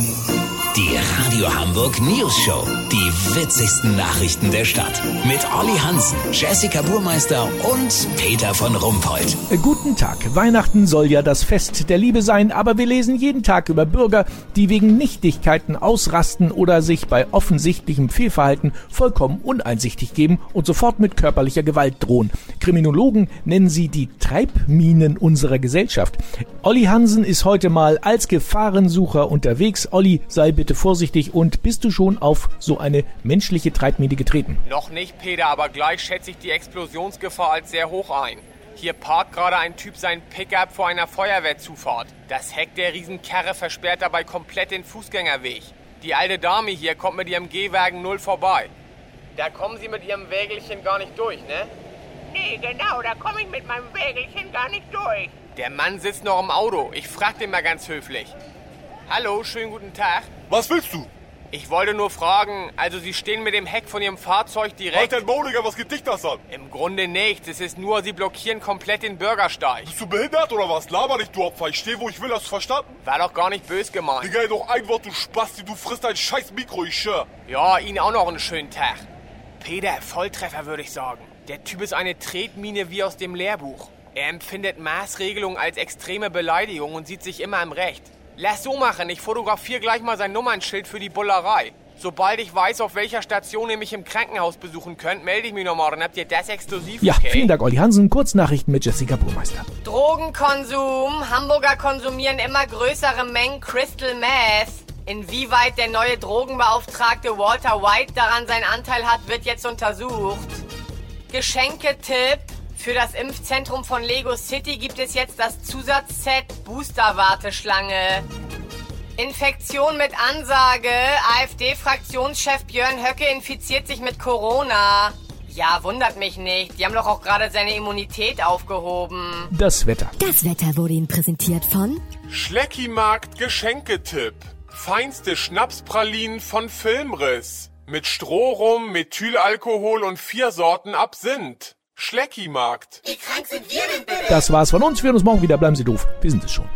Die Radio Hamburg News Show. Die witzigsten Nachrichten der Stadt. Mit Olli Hansen, Jessica Burmeister und Peter von Rumpold. Äh, Guten Tag. Weihnachten soll ja das Fest der Liebe sein, aber wir lesen jeden Tag über Bürger, die wegen Nichtigkeiten ausrasten oder sich bei offensichtlichem Fehlverhalten vollkommen uneinsichtig geben und sofort mit körperlicher Gewalt drohen. Kriminologen nennen sie die Treibminen unserer Gesellschaft. Olli Hansen ist heute mal als Gefahrensucher unterwegs. Olli, sei bitte vorsichtig und bist du schon auf so eine menschliche Treibmine getreten? Noch nicht, Peter, aber gleich schätze ich die Explosionsgefahr als sehr hoch ein. Hier parkt gerade ein Typ sein Pickup vor einer Feuerwehrzufahrt. Das Heck der Riesenkarre versperrt dabei komplett den Fußgängerweg. Die alte Dame hier kommt mit ihrem Gehwagen null vorbei. Da kommen Sie mit Ihrem Wägelchen gar nicht durch, ne? Nee, genau, da komme ich mit meinem Wägelchen gar nicht durch. Der Mann sitzt noch im Auto. Ich frag den mal ganz höflich. Hallo, schönen guten Tag. Was willst du? Ich wollte nur fragen, also Sie stehen mit dem Heck von Ihrem Fahrzeug direkt... Alter Modiger, was geht dich das an? Im Grunde nichts. Es ist nur, Sie blockieren komplett den Bürgersteig. Bist du behindert oder was? Laber nicht, du Opfer. Ich stehe, wo ich will, hast du verstanden? War doch gar nicht bös gemeint. Digga, doch ein Wort, du Spasti, du frisst ein scheiß Mikro, ich schwör. Ja, Ihnen auch noch einen schönen Tag. Peter, Volltreffer würde ich sagen. Der Typ ist eine Tretmine wie aus dem Lehrbuch. Er empfindet Maßregelungen als extreme Beleidigung und sieht sich immer im Recht. Lass so machen, ich fotografiere gleich mal sein Nummernschild für die Bullerei. Sobald ich weiß, auf welcher Station ihr mich im Krankenhaus besuchen könnt, melde ich mich nochmal. Dann habt ihr das exklusiv, Ja, okay? vielen Dank, Olli Hansen. Kurznachrichten mit Jessica Burmeister. Drogenkonsum. Hamburger konsumieren immer größere Mengen Crystal Meth. Inwieweit der neue Drogenbeauftragte Walter White daran seinen Anteil hat, wird jetzt untersucht. Geschenketipp. Für das Impfzentrum von Lego City gibt es jetzt das Zusatzset Booster-Warteschlange. Infektion mit Ansage. AfD-Fraktionschef Björn Höcke infiziert sich mit Corona. Ja, wundert mich nicht. Die haben doch auch gerade seine Immunität aufgehoben. Das Wetter. Das Wetter wurde Ihnen präsentiert von Schleckimarkt Geschenketipp. Feinste Schnapspralinen von Filmriss. Mit Strohrum, Methylalkohol und vier Sorten Absinth. Schleckimarkt. Wie krank sind wir denn bitte? Das war's von uns. Wir hören uns morgen wieder. Bleiben Sie doof. Wir sind es schon.